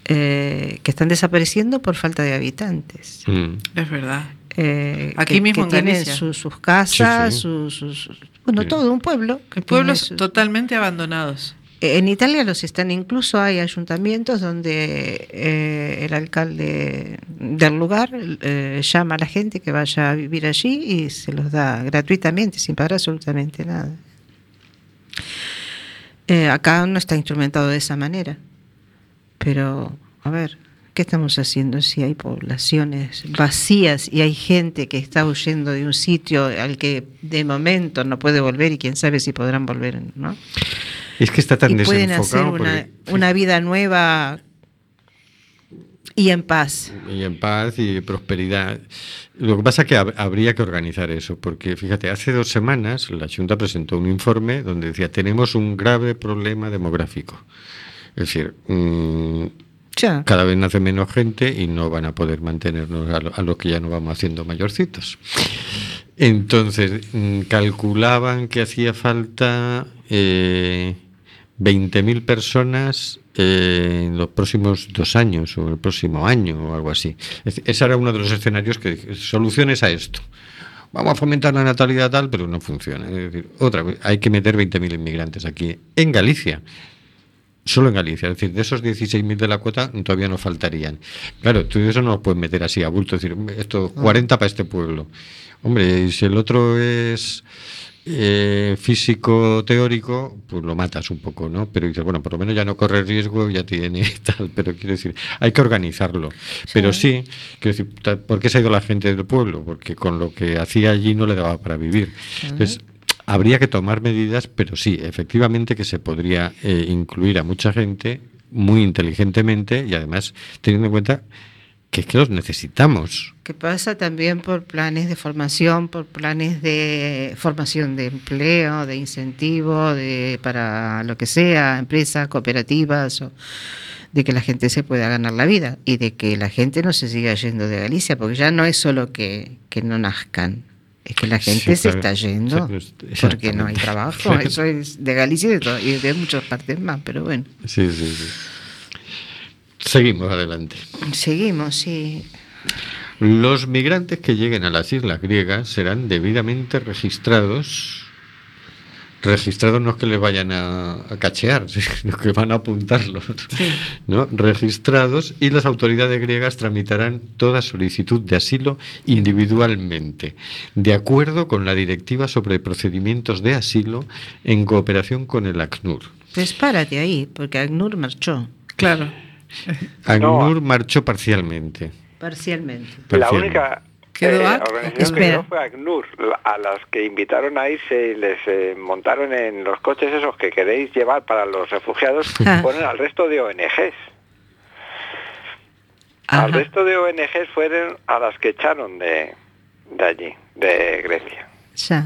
eh, que están desapareciendo por falta de habitantes. Mm. Es verdad. Eh, Aquí que- mismo que en tienen Galicia. su- sus casas, Sí, sí. sus- sus- bueno, Sí. todo un pueblo. que Pueblos totalmente abandonados. En Italia los están, incluso hay ayuntamientos donde eh, el alcalde del lugar eh, llama a la gente que vaya a vivir allí y se los da gratuitamente, sin pagar absolutamente nada. Eh, acá no está instrumentado de esa manera, pero a ver, ¿qué estamos haciendo si hay poblaciones vacías y hay gente que está huyendo de un sitio al que de momento no puede volver y quién sabe si podrán volver, ¿no? Es que está tan y pueden hacer una, porque- una vida nueva y en paz. y en paz y prosperidad. Lo que pasa es que hab- habría que organizar eso, porque fíjate, hace dos semanas la Junta presentó un informe donde decía tenemos un grave problema demográfico. Es decir, mm, Ya. cada vez nace menos gente y no van a poder mantenernos a, lo- a los que ya no vamos haciendo mayorcitos. Entonces, mm, calculaban que hacía falta eh, 20.000 personas eh, en los próximos dos años o el próximo año o algo así. Es ese era uno de los escenarios que dije, soluciones a esto. Vamos a fomentar la natalidad tal, pero no funciona. Es decir, otra vez, hay que meter 20.000 inmigrantes aquí en Galicia. Solo en Galicia, es decir, de esos 16.000 de la cuota todavía nos faltarían. Claro, tú eso no lo puedes meter así a bulto, es decir, esto 40 para este pueblo. Hombre, y si el otro es eh, físico teórico, pues lo matas un poco, ¿no? Pero dices, bueno, por lo menos ya no corre riesgo, ya tiene tal, pero quiero decir, hay que organizarlo. Pero sí, quiero decir, ¿por qué se ha ido la gente del pueblo? Porque con lo que hacía allí no le daba para vivir. Entonces, habría que tomar medidas, pero sí, efectivamente que se podría eh, incluir a mucha gente muy inteligentemente y además teniendo en cuenta que es que los necesitamos. Que pasa también por planes de formación, por planes de formación de empleo, de incentivo, de para lo que sea, empresas, cooperativas, o de que la gente se pueda ganar la vida y de que la gente no se siga yendo de Galicia, porque ya no es solo que, que no nazcan, es que la gente Sí, se claro. está yendo porque no hay trabajo. Eso es de Galicia y de, to- y de muchas partes más, pero bueno. Sí, sí, sí. Seguimos adelante. Seguimos, sí. Los migrantes que lleguen a las islas griegas serán debidamente registrados. Registrados no es que les vayan a, a cachear, sino que van a apuntarlos. ¿no? Registrados y las autoridades griegas tramitarán toda solicitud de asilo individualmente, de acuerdo con la directiva sobre procedimientos de asilo en cooperación con el ACNUR. Pues párate ahí, porque Agnur marchó Claro. ACNUR marchó parcialmente. parcialmente. La única ¿Quedó eh, ac- organización que quedó fue ACNUR, a las que invitaron a irse y les eh, montaron en los coches esos que queréis llevar para los refugiados, Ah. fueron al resto de ONGs. Ajá. Al resto de ONGs fueron a las que echaron de, de allí, de Grecia. Ya.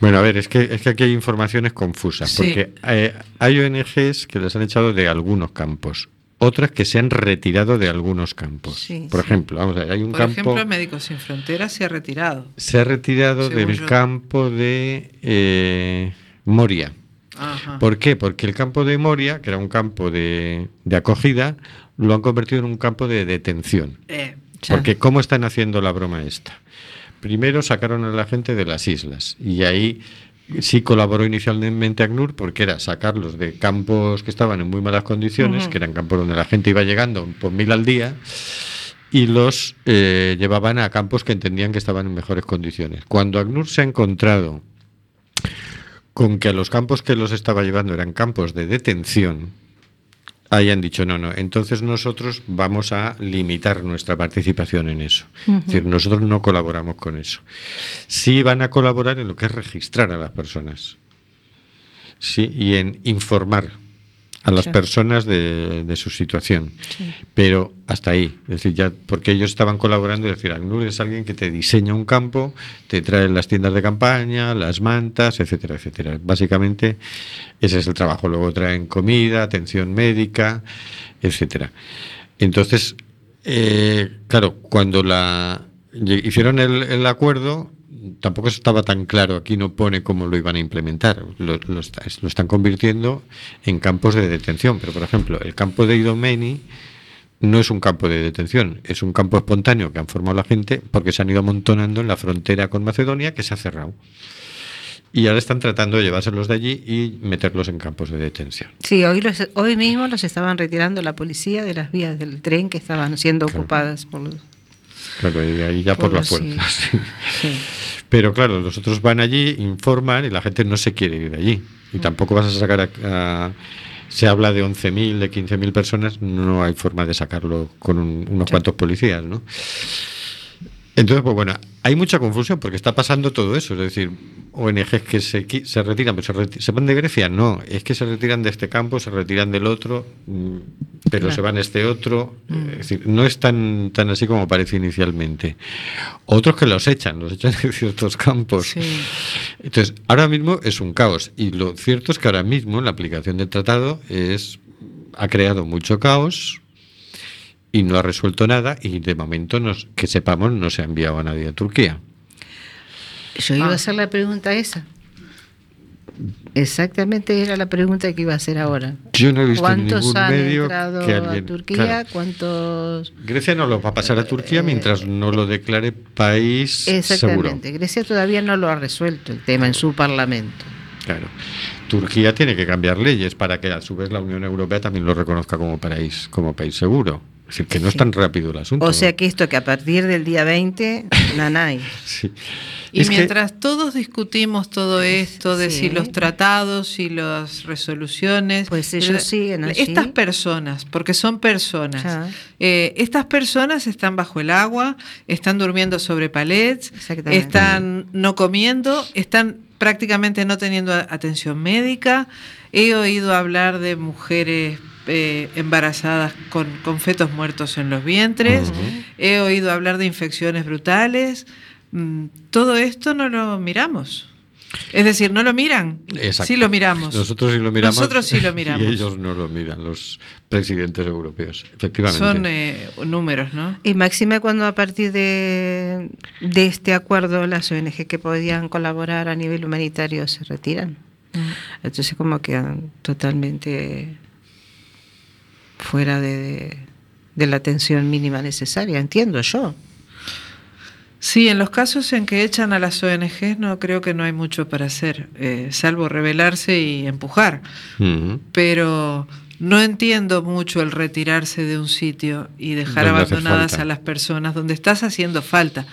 Bueno, a ver, es que, es que aquí hay informaciones confusas, Sí. porque eh, hay ONGs que les han echado de algunos campos, otras que se han retirado de algunos campos. Sí, Por sí. ejemplo, vamos a ver, hay un Por campo, ejemplo, Médicos Sin Fronteras se ha retirado. se ha retirado del yo. campo de eh, Moria. Ajá. ¿Por qué? Porque el campo de Moria, que era un campo de, de acogida, lo han convertido en un campo de detención. Eh. Porque ¿cómo están haciendo la broma esta? Primero sacaron a la gente de las islas y ahí sí colaboró inicialmente ACNUR porque era sacarlos de campos que estaban en muy malas condiciones, que eran campos donde la gente iba llegando por mil al día y los eh, llevaban a campos que entendían que estaban en mejores condiciones. Cuando ACNUR se ha encontrado con que a los campos que los estaba llevando eran campos de detención, hayan dicho, no, no, entonces nosotros vamos a limitar nuestra participación en eso. Es decir, nosotros no colaboramos con eso. Sí van a colaborar en lo que es registrar a las personas. Sí, y en informar a las personas de, de su situación. Pero hasta ahí, es decir, ya porque ellos estaban colaborando, es decir, ACNUR es alguien que te diseña un campo, te trae las tiendas de campaña, las mantas, etcétera, etcétera. Básicamente ese es el trabajo. Luego traen comida, atención médica, etcétera. Entonces, eh, claro, cuando la hicieron el, el acuerdo, tampoco estaba tan claro. Aquí no pone cómo lo iban a implementar. Lo, lo está- lo están convirtiendo en campos de detención. Pero, por ejemplo, el campo de Idomeni no es un campo de detención, es un campo espontáneo que han formado la gente porque se han ido amontonando en la frontera con Macedonia que se ha cerrado. Y ahora están tratando de llevárselos de allí y meterlos en campos de detención. Sí, hoy, los, hoy mismo los estaban retirando la policía de las vías del tren que estaban siendo Claro. ocupadas por los... Claro, y ahí ya por, Por la los- fuerza. sí. sí. Sí. Pero claro, los otros van allí, informan y la gente no se quiere ir allí. Y tampoco vas a sacar a... a- se habla de 11.000, de 15.000 personas, no hay forma de sacarlo con un- unos cuantos policías, ¿no? Entonces, pues bueno, hay mucha confusión porque está pasando todo eso. Es decir, ONGs que se, se retiran, pero se, reti- ¿se van de Grecia? No, es que se retiran de este campo, se retiran del otro, mm, pero Claro. se van a este otro. Es decir, no es tan, tan así como parece inicialmente. Otros que los echan, los echan de ciertos campos. sí. Entonces, ahora mismo es un caos. Y lo cierto es que ahora mismo la aplicación del tratado es, ha creado mucho caos y no ha resuelto nada. Y de momento, nos, que sepamos, no se ha enviado a nadie a Turquía. Yo iba Ah. a hacer la pregunta esa. Exactamente era la pregunta que iba a hacer ahora. Yo no he visto ¿Cuántos ningún han medio entrado que alguien- a Turquía? claro. ¿Cuántos...? Grecia no lo va a pasar a Turquía mientras no lo declare país seguro. Exactamente. Grecia todavía no lo ha resuelto el tema en su parlamento. Claro. Turquía tiene que cambiar leyes para que a su vez la Unión Europea también lo reconozca como país, como país seguro. Es decir, que no es tan rápido el asunto. O sea que esto que a partir del día 20, nanay. Sí. Y Es que- mientras todos discutimos todo esto de Sí. si los tratados y las resoluciones, Pues ellos siguen allí. estas personas, porque son personas, eh, estas personas están bajo el agua, están durmiendo sobre palets, están no comiendo, están prácticamente no teniendo atención médica. He oído hablar de mujeres eh, embarazadas con, con fetos muertos en los vientres. He oído hablar de infecciones brutales. Mm, Todo esto no lo miramos. Es decir, no lo miran. Exacto. Sí lo miramos. Nosotros sí lo miramos. Nosotros sí lo miramos. Y ellos no lo miran, los presidentes europeos. Efectivamente. Son eh, números, ¿no? Y máxima cuando a partir de, de este acuerdo las ONG que podían colaborar a nivel humanitario se retiran. Entonces como quedan totalmente fuera de, de la atención mínima necesaria, entiendo yo. Sí, en los casos en que echan a las ONGs no creo que no hay mucho para hacer, eh, salvo rebelarse y empujar. Pero no entiendo mucho el retirarse de un sitio y dejar abandonadas a las personas donde estás haciendo falta.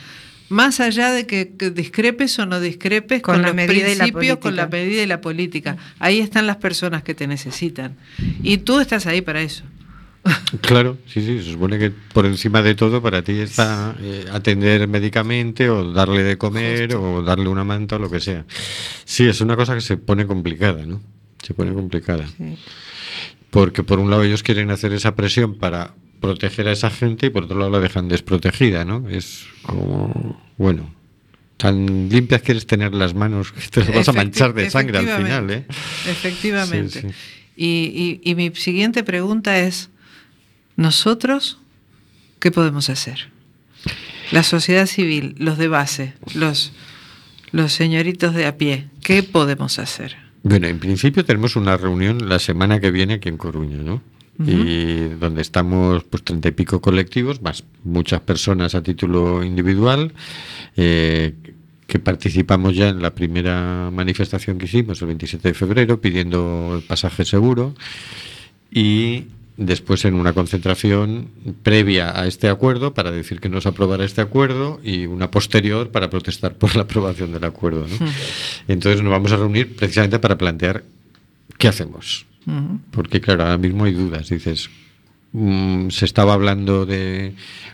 Más allá de que, que discrepes o no discrepes Con con, la los medida y la principios, con la medida y la política. Ahí están las personas que te necesitan. Y tú estás ahí para eso. Claro, sí, sí, se supone que por encima de todo para ti está eh, atender médicamente o darle de comer o darle una manta o lo que sea. Sí, es una cosa que se pone complicada, ¿no? Se pone complicada. Sí. Porque por un lado ellos quieren hacer esa presión para proteger a esa gente y por otro lado la dejan desprotegida, ¿no? Es como, bueno, tan limpias quieres tener las manos que te las vas a manchar de sangre al final, ¿eh? efectivamente, Efectivamente. Sí, sí. Y, y- y mi siguiente pregunta es, ¿nosotros qué podemos hacer? La sociedad civil, los de base, los, los señoritos de a pie, ¿qué podemos hacer? Bueno, en principio tenemos una reunión la semana que viene aquí en Coruña, ¿no? Y donde estamos pues treinta y pico colectivos, más muchas personas a título individual, eh, que participamos ya en la primera manifestación que hicimos el 27 de febrero pidiendo el pasaje seguro y después en una concentración previa a este acuerdo para decir que no se aprobara este acuerdo y una posterior para protestar por la aprobación del acuerdo. ¿no? Entonces nos vamos a reunir precisamente para plantear qué hacemos. Ujú. Porque claro, ahora mismo hay dudas. Dices, mm, se estaba hablando de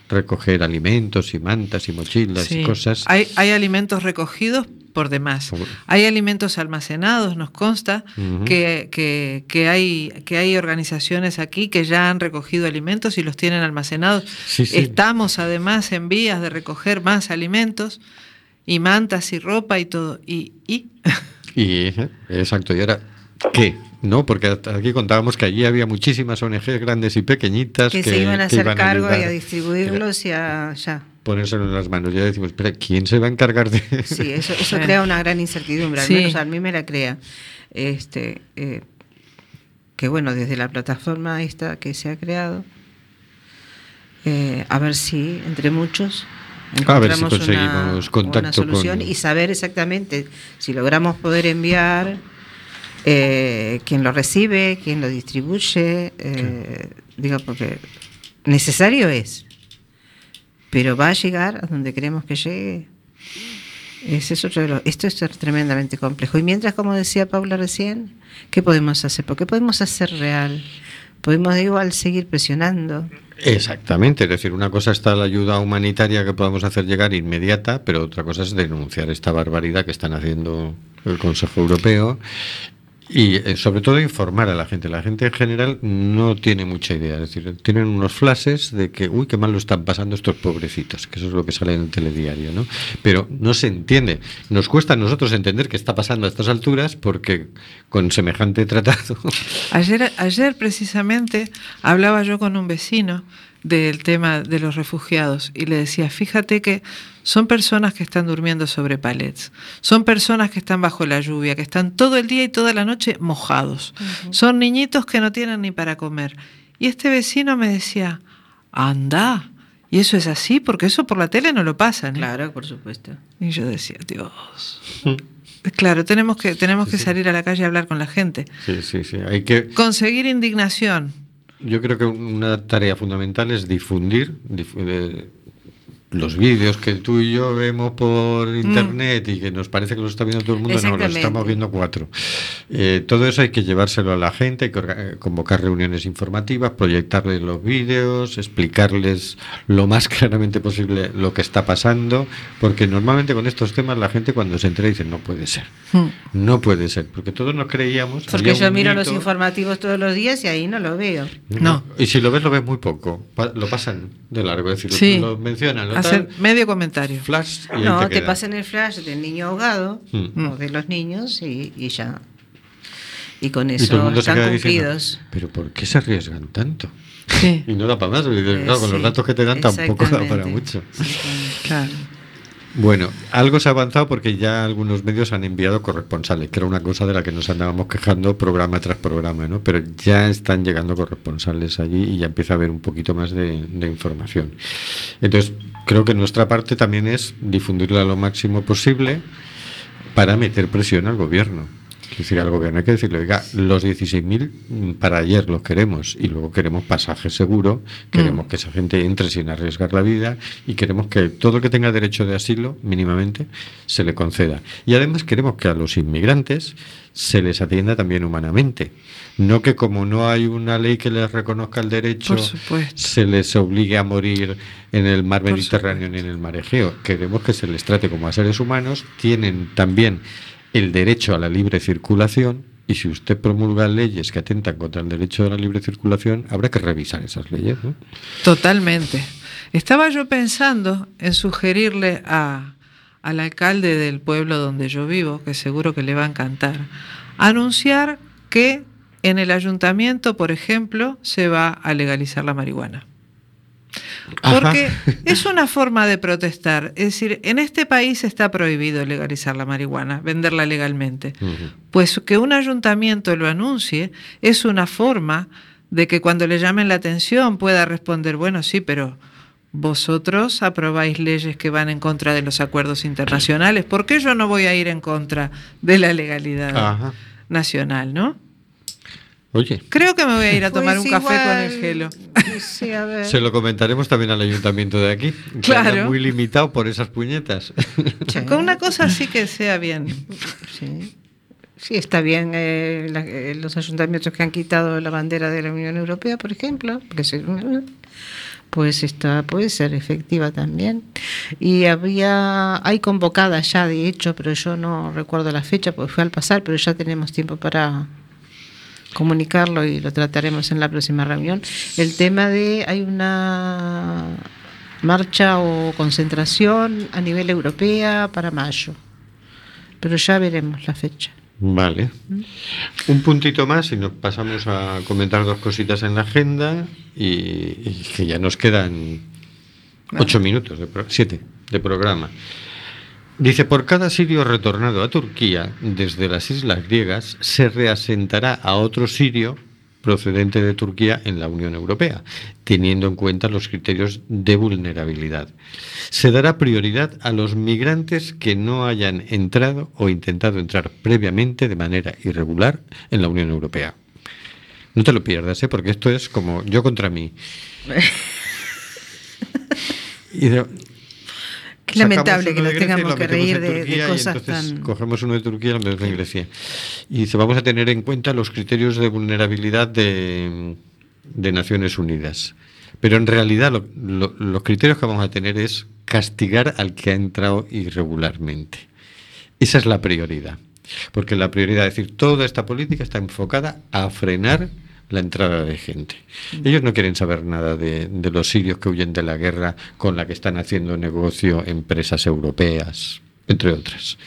recoger alimentos y mantas y mochilas Sí. y cosas. Hay, hay alimentos recogidos por demás. Hay alimentos almacenados, nos consta que, que- que hay, que hay organizaciones aquí que ya han recogido alimentos y los tienen almacenados. Sí, sí. Estamos además en vías de recoger más alimentos y mantas y ropa y todo. Y, y Y exacto, y ahora ¿qué? ¿No? Porque hasta aquí contábamos que allí había muchísimas ONGs grandes y pequeñitas Que, que, se iban a hacer iban cargo y a distribuirlos y a... Ya. Ponérselo en las manos. Ya decimos, espera, ¿quién se va a encargar de Sí, eso, eso Sí. crea una gran incertidumbre, al Sí. menos a mí me la crea. Este, eh, que bueno, desde la plataforma esta que se ha creado, eh, a ver si entre muchos A ver si encontramos conseguimos una, contacto una solución con- y saber exactamente si logramos poder enviar eh, quién lo recibe, quién lo distribuye, eh, digo, porque necesario es, pero va a llegar a donde queremos que llegue. Es otro esto es tremendamente complejo. Y mientras, como decía Paula recién, ¿qué podemos hacer? ¿Por qué podemos hacer real? Podemos igual seguir presionando. Exactamente, es decir, una cosa está la ayuda humanitaria que podamos hacer llegar inmediata, pero otra cosa es denunciar esta barbaridad que están haciendo el Consejo Europeo y eh, sobre todo informar a la gente. La gente en general no tiene mucha idea, es decir, tienen unos flashes de que, uy, qué mal lo están pasando estos pobrecitos, que eso es lo que sale en el telediario, ¿no? Pero no se entiende. Nos cuesta a nosotros entender qué está pasando a estas alturas porque con semejante tratado Ayer, ayer precisamente hablaba yo con un vecino del tema de los refugiados y le decía, fíjate que son personas que están durmiendo sobre palets, son personas que están bajo la lluvia, que están todo el día y toda la noche mojados, son niñitos que no tienen ni para comer. Y este vecino me decía, anda, y eso es así, porque eso por la tele no lo pasan. ¿eh?". Claro, por supuesto. Y yo decía, Dios. Claro, tenemos que, tenemos que salir a la calle a hablar con la gente. Sí, sí, sí. Hay que, Conseguir indignación. yo creo que una tarea fundamental es difundir difu- los vídeos que tú y yo vemos por internet y que nos parece que los está viendo todo el mundo, no, los estamos viendo cuatro. Eh, todo eso hay que llevárselo a la gente, hay que eh, convocar reuniones informativas, proyectarles los vídeos, explicarles lo más claramente posible lo que está pasando, porque normalmente con estos temas la gente cuando se entera dice, no puede ser, no puede ser, porque todos nos creíamos... Porque yo miro los informativos todos los días y ahí no lo veo. No. Y si lo ves, lo ves muy poco. Pa- lo pasan de largo. Es decir, Sí. lo mencionan, lo Hacer medio comentario. flash y No, te te pasan el flash del niño ahogado Mm. o de los niños y, y ya. Y con Y eso se están queda diciendo, cumplidos. pero ¿por qué se arriesgan tanto? Sí, Y no da para más. y Eh, claro, con los sí, datos que te dan tampoco da para mucho. claro. Bueno, algo se ha avanzado porque ya algunos medios han enviado corresponsales, que era una cosa de la que nos andábamos quejando programa tras programa, ¿no? Pero ya están llegando corresponsales allí y ya empieza a haber un poquito más de, de información. Entonces, creo que nuestra parte también es difundirla lo máximo posible para meter presión al gobierno. Es decir, al gobierno hay que decirle, oiga, los 16.000 mm, para ayer los queremos y luego queremos pasaje seguro, queremos que esa gente entre sin arriesgar la vida y queremos que todo el que tenga derecho de asilo, mínimamente, se le conceda. Y además queremos que a los inmigrantes se les atienda también humanamente. No que como no hay una ley que les reconozca el derecho, se les obligue a morir en el mar Mediterráneo ni en el mar Egeo. Queremos que se les trate como a seres humanos, tienen también el derecho a la libre circulación y si usted promulga leyes que atentan contra el derecho a la libre circulación, habrá que revisar esas leyes. Totalmente. Estaba yo pensando en sugerirle a, al alcalde del pueblo donde yo vivo, que seguro que le va a encantar, anunciar que en el ayuntamiento, por ejemplo, se va a legalizar la marihuana. Porque Ajá. es una forma de protestar. Es decir, en este país está prohibido legalizar la marihuana, venderla legalmente. Pues que un ayuntamiento lo anuncie es una forma de que cuando le llamen la atención pueda responder, bueno, sí, pero vosotros aprobáis leyes que van en contra de los acuerdos internacionales. ¿Por qué yo no voy a ir en contra de la legalidad Ajá. nacional, no? Oye, Creo que me voy a ir a tomar Pues un café con igual, el gelo. Sí, a ver. se lo comentaremos también al ayuntamiento de aquí. que Claro. anda muy limitado por esas puñetas. Sí. Con una cosa así que sea bien. Sí. Sí, está bien eh, la- eh, los ayuntamientos que han quitado la bandera de la Unión Europea, por ejemplo, porque se- pues está puede ser efectiva también. Y había hay convocada ya de hecho, pero yo no recuerdo la fecha porque fue al pasar, pero ya tenemos tiempo para comunicarlo y lo trataremos en la próxima reunión. El tema de hay una marcha o concentración a nivel europea para mayo. Pero ya veremos la fecha. Vale. Un puntito más y nos pasamos a comentar dos cositas en la agenda y, y que ya nos quedan ocho minutos, de pro- siete de programa. Dice, por cada sirio retornado a Turquía desde las islas griegas, se reasentará a otro sirio procedente de Turquía en la Unión Europea, teniendo en cuenta los criterios de vulnerabilidad. Se dará prioridad a los migrantes que no hayan entrado o intentado entrar previamente de manera irregular en la Unión Europea. No te lo pierdas, ¿eh? porque esto es como yo contra mí. Y de- Qué lamentable que nos tengamos que reír de, de Turquía y cosas entonces tan... Cogemos uno de Turquía y lo metemos en Grecia. Y dice, vamos a tener en cuenta los criterios de vulnerabilidad de, de Naciones Unidas. Pero en realidad lo- lo- los criterios que vamos a tener es castigar al que ha entrado irregularmente. Esa es la prioridad. Porque la prioridad, es decir, toda esta política está enfocada a frenar la entrada de gente. Ellos no quieren saber nada de, de los sirios que huyen de la guerra con la que están haciendo negocio empresas europeas, entre otras.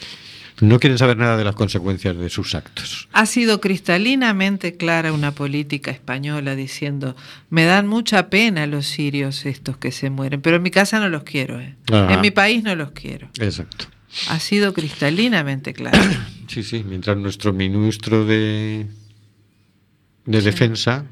No quieren saber nada de las consecuencias de sus actos. Ha sido cristalinamente clara una política española diciendo, me dan mucha pena los sirios estos que se mueren, pero en mi casa no los quiero, ¿eh? En mi país no los quiero. Exacto. Ha sido cristalinamente clara. Sí, sí, mientras nuestro ministro de, de Defensa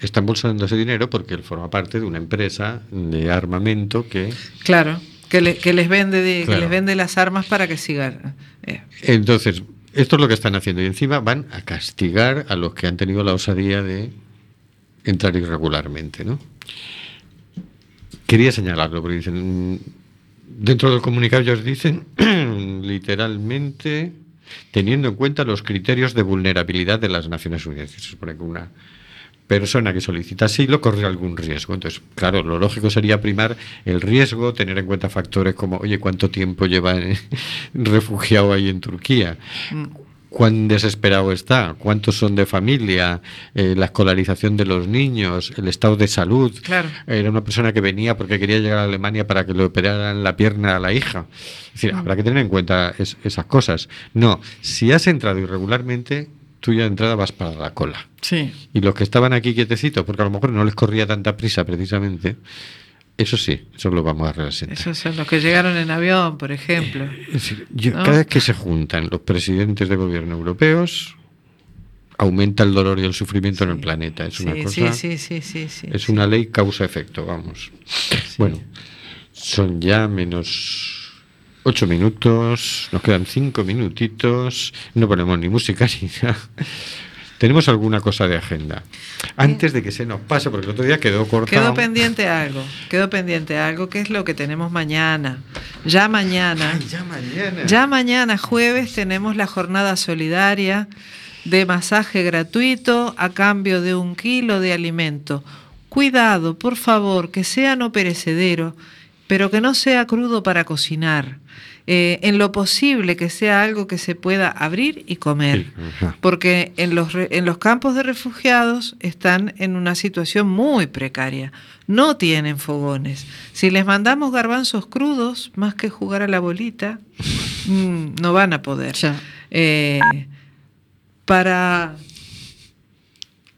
está embolsando ese dinero porque él forma parte de una empresa de armamento que Claro, que, le- que les vende de- que les vende las armas para que sigan. eh, Entonces, esto es lo que están haciendo. Y encima van a castigar a los que han tenido la osadía de entrar irregularmente, ¿no? Quería señalarlo, porque dicen, mm, dentro del comunicado ellos dicen, literalmente, teniendo en cuenta los criterios de vulnerabilidad de las Naciones Unidas. Se supone que una persona que solicita asilo corre algún riesgo. Entonces, claro, lo lógico sería primar el riesgo, tener en cuenta factores como, oye, ¿cuánto tiempo lleva refugiado ahí en Turquía? ¿Cuán desesperado está? ¿Cuántos son de familia? Eh, la escolarización de los niños, el estado de salud. Claro. Era una persona que venía porque quería llegar a Alemania para que le operaran la pierna a la hija. Es decir, habrá que tener en cuenta es- esas cosas. No, si has entrado irregularmente, tú ya de entrada vas para la cola. Sí. Y los que estaban aquí quietecitos, porque a lo mejor no les corría tanta prisa precisamente, eso sí, eso lo vamos a resentar. Esos son los que llegaron en avión, por ejemplo. Es decir, yo- ¿No? cada vez que se juntan los presidentes de gobierno europeos, aumenta el dolor y el sufrimiento en el planeta. Es una Sí, cosa. sí, sí, sí, sí, sí. Es una ley causa-efecto, vamos. Bueno, son ya menos ocho minutos, nos quedan cinco minutitos, no ponemos ni música ni nada. ¿Tenemos alguna cosa de agenda? Antes de que se nos pase, porque el otro día quedó cortado. Quedó pendiente algo, quedó pendiente algo, que es lo que tenemos mañana. Ya mañana, ya mañana. ya mañana jueves tenemos la jornada solidaria de masaje gratuito a cambio de un kilo de alimento. Cuidado, por favor, que sea no perecedero, pero que no sea crudo para cocinar. Eh, en lo posible que sea algo que se pueda abrir y comer porque en los, re- en los campos de refugiados están en una situación muy precaria. No tienen fogones. Si les mandamos garbanzos crudos, más que jugar a la bolita, mm, no van a poder. Eh, para,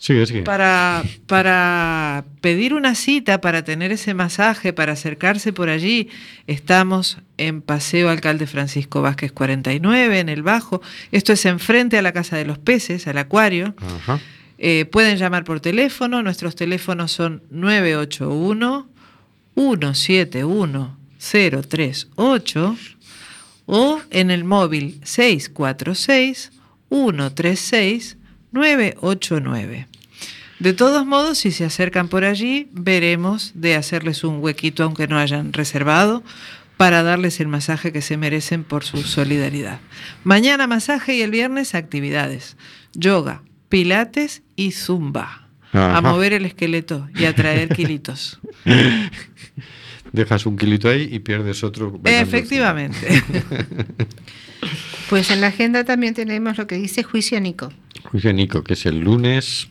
Sigue, sigue. para, para pedir una cita, para tener ese masaje, para acercarse por allí, estamos en Paseo Alcalde Francisco Vázquez 49, en el Bajo. Esto es enfrente a la Casa de los Peces, al acuario. Ajá. Eh, pueden llamar por teléfono, nuestros teléfonos son 981 171 038 o en el móvil 646 136 989. De todos modos, si se acercan por allí, veremos de hacerles un huequito, aunque no hayan reservado, para darles el masaje que se merecen por su solidaridad. Mañana masaje y el viernes actividades. Yoga, pilates y zumba. A mover el esqueleto y a traer kilitos. Dejas un kilito ahí y pierdes otro. bailando. Efectivamente. Pues en la agenda también tenemos lo que dice juicio Nico. Juicio Nico, que es el lunes.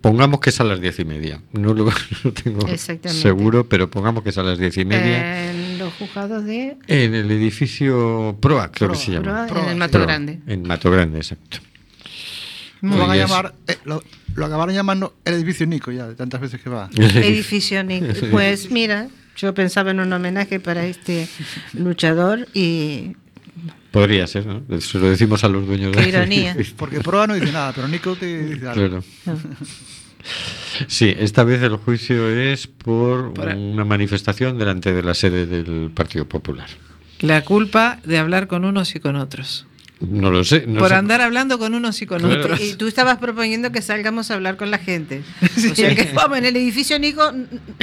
Pongamos que es a las diez y media. No lo, tengo seguro, pero pongamos que es a las diez y media. En los juzgados de En el edificio Proa, creo que se llama. Proa, en el Mato Proa, Grande. En Mato Grande, exacto. Lo van a llamar, eh, lo, lo acabaron llamando el edificio Nico ya, de tantas veces que va. edificio Nico. Pues mira, yo pensaba en un homenaje para este luchador y Podría ser, ¿no? Se lo decimos a los dueños Qué de ironía. Porque Proa no dice nada, pero Nico te dice algo. Claro. Sí, esta vez el juicio es por Por- una manifestación delante de la sede del Partido Popular. La culpa de hablar con unos y con otros. No lo sé. no Por sé. andar hablando con unos y con Claro. otros. Y tú estabas proponiendo que salgamos a hablar con la gente. O sea que vamos en el edificio Nico,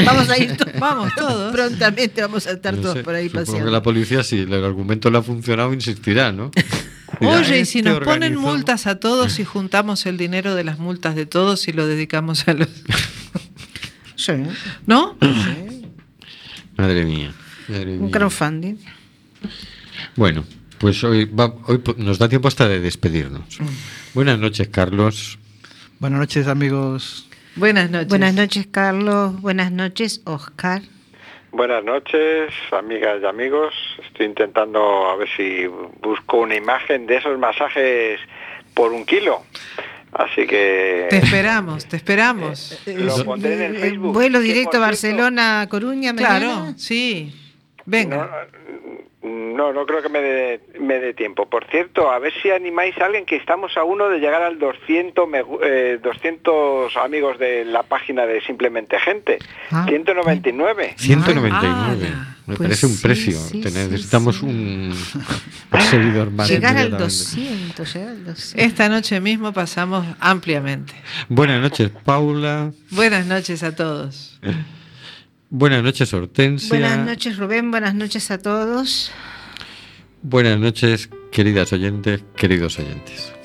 vamos a ir todos. Vamos todos. Prontamente vamos a estar No todos sé, por ahí supongo paseando. que la policía, si el argumento le ha funcionado, insistirá, ¿no? Oye, y si "Este nos ponen organizó". multas a todos y juntamos el dinero de las multas de todos y lo dedicamos a los... Sí, ¿No? Madre mía. madre un mía. crowdfunding. Bueno, pues hoy, va- hoy nos da tiempo hasta de despedirnos. Buenas noches, Carlos. Buenas noches, amigos. Buenas noches. Buenas noches, Carlos. Buenas noches, Oscar. Buenas noches, amigas y amigos. Estoy intentando a ver si busco una imagen de esos masajes por un kilo. Así que Te esperamos, te esperamos. lo pondré en el Facebook. Vuelo directo por cierto, Barcelona, Coruña, Claro, sí. Venga. No, no creo que me dé, me dé tiempo. Por cierto, a ver si animáis a alguien que estamos a uno de llegar al 200, me gu- eh, 200 amigos de la página de Simplemente Gente. Ah. 199. 199. Me Pues parece un sí, precio. sí, Tener- sí, necesitamos sí. Un, seguidor más. Llegar al inmediatamente. 200, llegar al 200. Esta noche mismo pasamos ampliamente. Buenas noches, Paula. Buenas noches a todos. Buenas noches, Hortensia. Buenas noches, Rubén. Buenas noches a todos. Buenas noches, queridas oyentes, queridos oyentes.